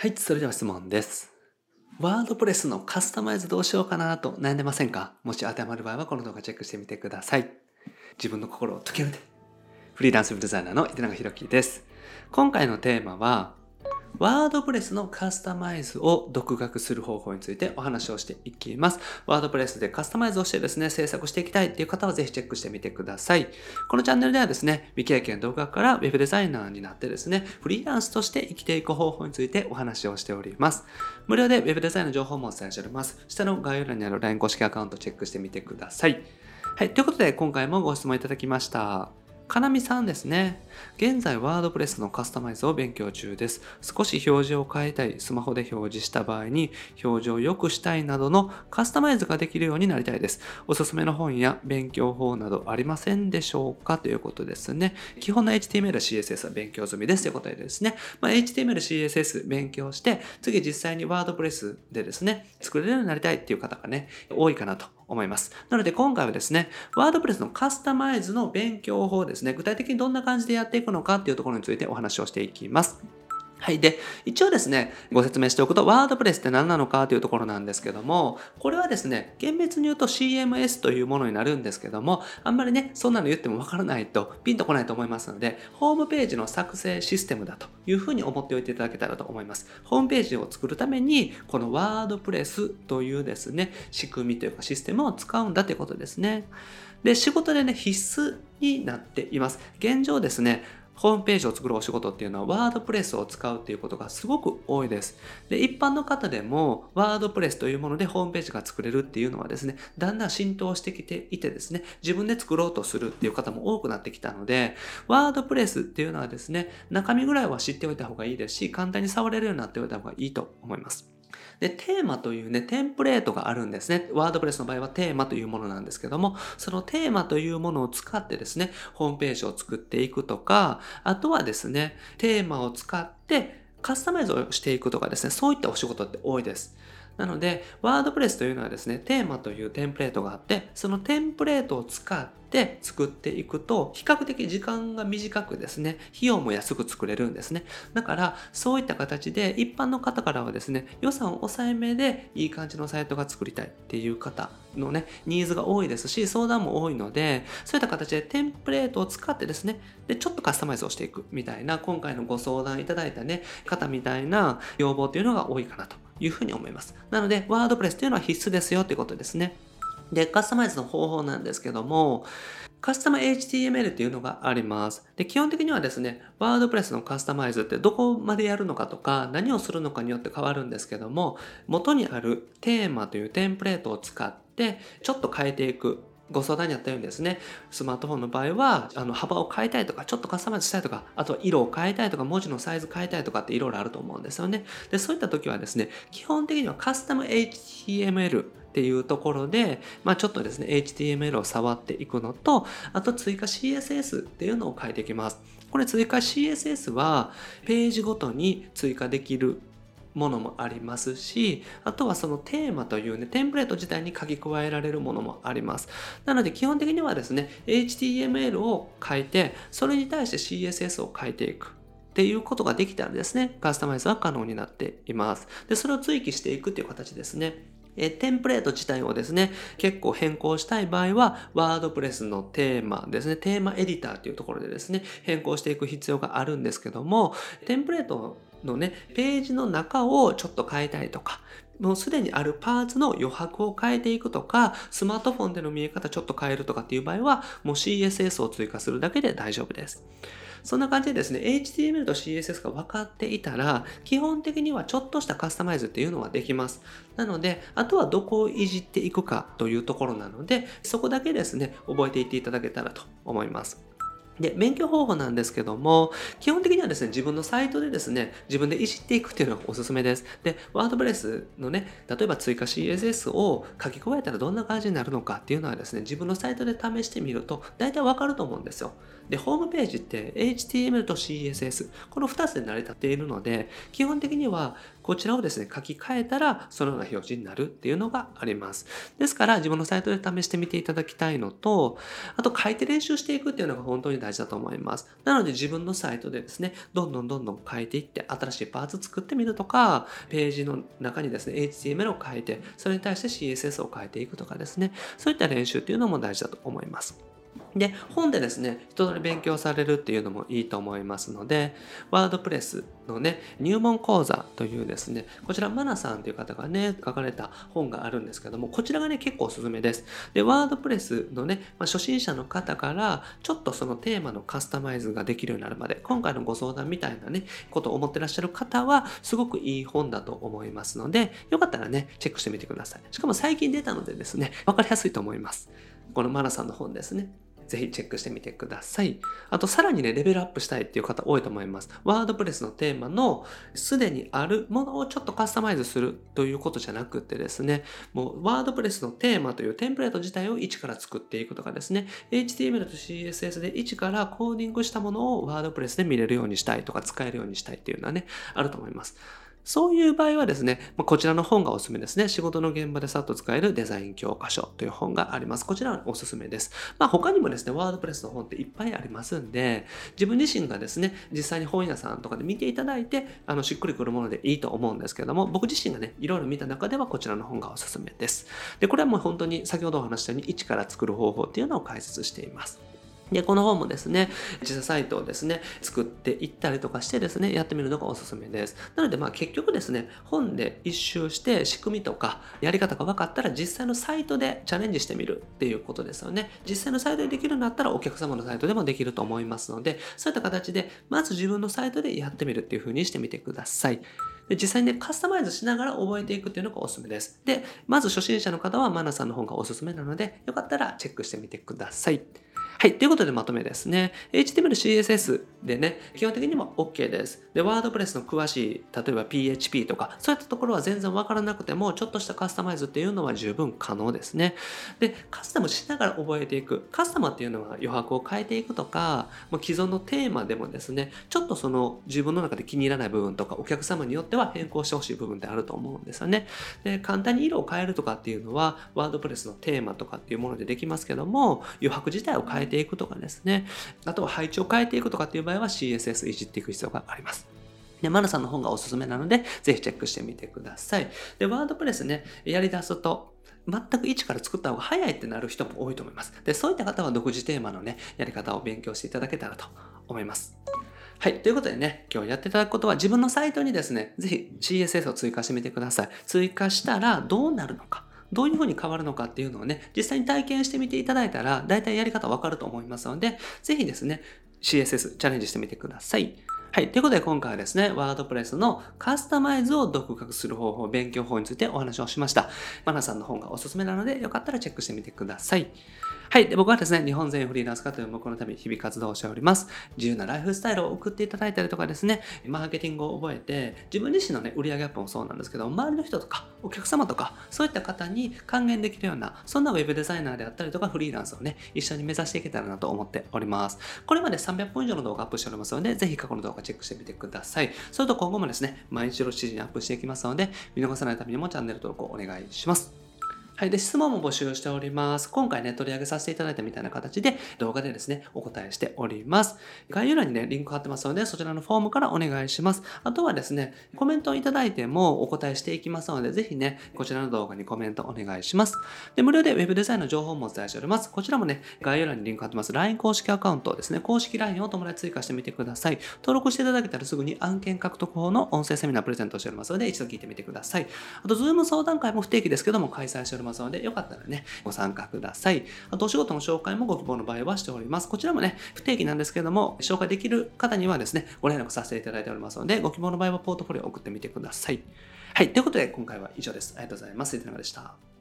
はい、それでは質問です。ワードプレスのカスタマイズどうしようかなと悩んでませんか？もし当てはまる場合はこの動画チェックしてみてください。自分の心を解けるで。フリーランスデザイナーの池永宏樹です。今回のテーマは、ワードプレスのカスタマイズを独学する方法についてお話をしていきます。ワードプレスでカスタマイズをしてですね、制作していきたいっていう方はぜひチェックしてみてください。このチャンネルではですね、未経験独学から Web デザイナーになってですね、フリーランスとして生きていく方法についてお話をしております。無料で Web デザインの情報もお伝えしております。下の概要欄にある LINE 公式アカウントチェックしてみてください。はい、ということで今回もご質問いただきました。かなみさんですね。現在、ワードプレスのカスタマイズを勉強中です。少し表示を変えたい、スマホで表示した場合に、表示を良くしたいなどのカスタマイズができるようになりたいです。おすすめの本や勉強法などありませんでしょうか？ということですね。基本の HTML、CSS は勉強済みですということでですね。まあ、HTML、CSS 勉強して、次実際にワードプレスでですね、作れるようになりたいっていう方がね、多いかなと思います。なので今回はですね、ワードプレスのカスタマイズの勉強法ですね、具体的にどんな感じでやっていくのかっていうところについてお話をしていきます。はい。で、一応ですね、ご説明しておくと、ワードプレスって何なのかというところなんですけども、これはですね、厳密に言うと CMS というものになるんですけども、あんまりね、そんなの言ってもわからないと、ピンとこないと思いますので、ホームページの作成システムだというふうに思っておいていただけたらと思います。ホームページを作るために、このワードプレスというですね、仕組みというかシステムを使うんだということですね。で、仕事でね、必須になっています。現状ですね、ホームページを作るお仕事っていうのはワードプレスを使うっていうことがすごく多いです。で、一般の方でもワードプレスというものでホームページが作れるっていうのはですね、だんだん浸透してきていてですね、自分で作ろうとするっていう方も多くなってきたので、ワードプレスっていうのはですね、中身ぐらいは知っておいた方がいいですし、簡単に触れるようになっておいた方がいいと思います。で、テーマというね、テンプレートがあるんですね。ワードプレスの場合はテーマというものなんですけども、そのテーマというものを使ってですね、ホームページを作っていくとか、あとはですね、テーマを使ってカスタマイズをしていくとかですね、そういったお仕事って多いです。なので、ワードプレスというのはですね、テーマというテンプレートがあって、そのテンプレートを使って作っていくと、比較的時間が短くですね、費用も安く作れるんですね。だから、そういった形で、一般の方からはですね、予算を抑えめでいい感じのサイトが作りたいっていう方のね、ニーズが多いですし、相談も多いので、そういった形でテンプレートを使ってですね、で、ちょっとカスタマイズをしていくみたいな、今回のご相談いただいたね、方みたいな要望っていうのが多いかなというふうに思います。なので、ワードプレスというのは必須ですよということですね。で、カスタマイズの方法なんですけども、カスタマ HTML っていうのがあります。で、基本的にはですね、ワードプレスのカスタマイズってどこまでやるのかとか、何をするのかによって変わるんですけども、元にあるテーマというテンプレートを使って、ちょっと変えていく。ご相談にあったようにですね、スマートフォンの場合は、あの、幅を変えたいとか、ちょっとカスタマイズしたいとか、あとは色を変えたいとか、文字のサイズ変えたいとかっていろいろあると思うんですよね。で、そういった時はですね、基本的にはカスタム HTML っていうところで、まあちょっとですね、HTML を触っていくのと、あと追加 CSS っていうのを変えていきます。これ追加 CSS は、ページごとに追加できるものもありますし、あとはそのテーマというね、テンプレート自体に書き加えられるものもあります。なので基本的にはですね、HTML を書いて、それに対して CSS を書いていく。っていうことができたらですね、カスタマイズは可能になっています。で、それを追記していくっていう形ですね。えテンプレート自体をですね、結構変更したい場合は、ワードプレスのテーマですね、テーマエディターっていうところでですね、変更していく必要があるんですけども、テンプレートのね、ページの中をちょっと変えたいとか、もうすでにあるパーツの余白を変えていくとか、スマートフォンでの見え方ちょっと変えるとかっていう場合は、もう CSS を追加するだけで大丈夫です。そんな感じでですね、HTML と CSS が分かっていたら、基本的にはちょっとしたカスタマイズっていうのはできます。なので、あとはどこをいじっていくかというところなので、そこだけですね、覚えていっていただけたらと思います。で、勉強方法なんですけども、基本的にはですね、自分のサイトでですね、自分でいじっていくっていうのがおすすめです。で、ワードプレスのね、例えば追加 CSS を書き加えたらどんな感じになるのかっていうのはですね、自分のサイトで試してみると、大体わかると思うんですよ。で、ホームページって HTML と CSS、この2つで成り立っているので、基本的にはこちらをですね、書き換えたらそのような表示になるっていうのがあります。ですから自分のサイトで試してみていただきたいのと、あと書いて練習していくっていうのが本当に大事だと思います。なので自分のサイトでですね、どんどんどんどん書いていって新しいパーツ作ってみるとか、ページの中にですね、HTML を書いて、それに対して CSS を変えていくとかですね、そういった練習っていうのも大事だと思います。で、本でですね、一通り勉強されるっていうのもいいと思いますので、ワードプレスのね、入門講座というですね、こちらマナさんという方がね、書かれた本があるんですけども、こちらがね、結構おすすめです。で、ワードプレスのね、まあ、初心者の方から、ちょっとそのテーマのカスタマイズができるようになるまで、今回のご相談みたいなね、ことを思ってらっしゃる方は、すごくいい本だと思いますので、よかったらね、チェックしてみてください。しかも最近出たのでですね、わかりやすいと思います。このマナさんの本ですね。ぜひチェックしてみてください。あと、さらにね、レベルアップしたいっていう方多いと思います。ワードプレスのテーマのすでにあるものをちょっとカスタマイズするということじゃなくてですね、もうワードプレスのテーマというテンプレート自体を一から作っていくとかですね、HTML と CSS で一からコーディングしたものをワードプレスで見れるようにしたいとか使えるようにしたいっていうのはね、あると思います。そういう場合はですね、こちらの本がおすすめですね。仕事の現場でさっと使えるデザイン教科書という本があります。こちらはおすすめです。まあ他にもですね、ワードプレスの本っていっぱいありますんで、自分自身がですね、実際に本屋さんとかで見ていただいて、あの、しっくりくるものでいいと思うんですけども、僕自身がね、いろいろ見た中ではこちらの本がおすすめです。で、これはもう本当に先ほどお話したように、一から作る方法っていうのを解説しています。で、この本もですね、自社サイトをですね、作っていったりとかしてですね、やってみるのがおすすめです。なので、まあ結局ですね、本で一周して仕組みとかやり方が分かったら実際のサイトでチャレンジしてみるっていうことですよね。実際のサイトでできるんだったらお客様のサイトでもできると思いますので、そういった形で、まず自分のサイトでやってみるっていう風にしてみてください。で実際にね、カスタマイズしながら覚えていくっていうのがおすすめです。で、まず初心者の方はマナさんの本がおすすめなので、よかったらチェックしてみてください。はい。ということでまとめですね。HTML、CSS でね、基本的にも OK です。で、ワードプレスの詳しい、例えば PHP とか、そういったところは全然わからなくても、ちょっとしたカスタマイズっていうのは十分可能ですね。で、カスタムしながら覚えていく。カスタマっていうのは余白を変えていくとか、もう既存のテーマでもですね、ちょっとその自分の中で気に入らない部分とか、お客様によっては変更してほしい部分ってあると思うんですよね。で、簡単に色を変えるとかっていうのは、ワードプレスのテーマとかっていうものでできますけども、余白自体を変えてていくとかですね、ね。あとは配置を変えていくとかっていう場合は CSS いじっていく必要があります。で、マナさんの本がおすすめなので、ぜひチェックしてみてください。で、ワードプレスね、やり出すと、全く一から作った方が早いってなる人も多いと思います。で、そういった方は独自テーマのね、やり方を勉強していただけたらと思います。はい。ということでね、今日やっていただくことは自分のサイトにですね、ぜひ CSS を追加してみてください。追加したらどうなるのか。どういうふうに変わるのかっていうのをね、実際に体験してみていただいたら、大体やり方わかると思いますので、ぜひですね、CSS チャレンジしてみてください。はい。ということで今回はですね、ワードプレスのカスタマイズを独学する方法、勉強法についてお話をしました。マナさんの本がおすすめなので、よかったらチェックしてみてください。はい。で僕はですね、日本全フリーランス化という目のため日々活動をしております。自由なライフスタイルを送っていただいたりとかですね、マーケティングを覚えて、自分自身のね、売上アップもそうなんですけど、周りの人とか、お客様とか、そういった方に還元できるような、そんなウェブデザイナーであったりとか、フリーランスをね、一緒に目指していけたらなと思っております。これまで300本以上の動画アップしておりますので、ぜひ過去の動画チェックしてみてください。それと今後もですね、毎日の7時にアップしていきますので、見逃さないためにもチャンネル登録をお願いします。はい。で、質問も募集しております。今回ね、取り上げさせていただいたみたいな形で動画でですね、お答えしております。概要欄にね、リンク貼ってますので、そちらのフォームからお願いします。あとはですね、コメントをいただいてもお答えしていきますので、ぜひね、こちらの動画にコメントお願いします。で、無料で Web デザインの情報もお伝えしております。こちらもね、概要欄にリンク貼ってます。LINE 公式アカウントですね、公式 LINE を友達追加してみてください。登録していただけたらすぐに案件獲得法の音声セミナープレゼントしておりますので、一度聞いてみてください。あと、Zoom 相談会も不定期ですけども開催しておりますますので、よかったらね、ご参加ください。あと、お仕事の紹介もご希望の場合はしております。こちらもね、不定期なんですけども、紹介できる方にはですね、ご連絡させていただいておりますので、ご希望の場合はポートフォリオを送ってみてください。はい。ということで、今回は以上です。ありがとうございます。いつながでした。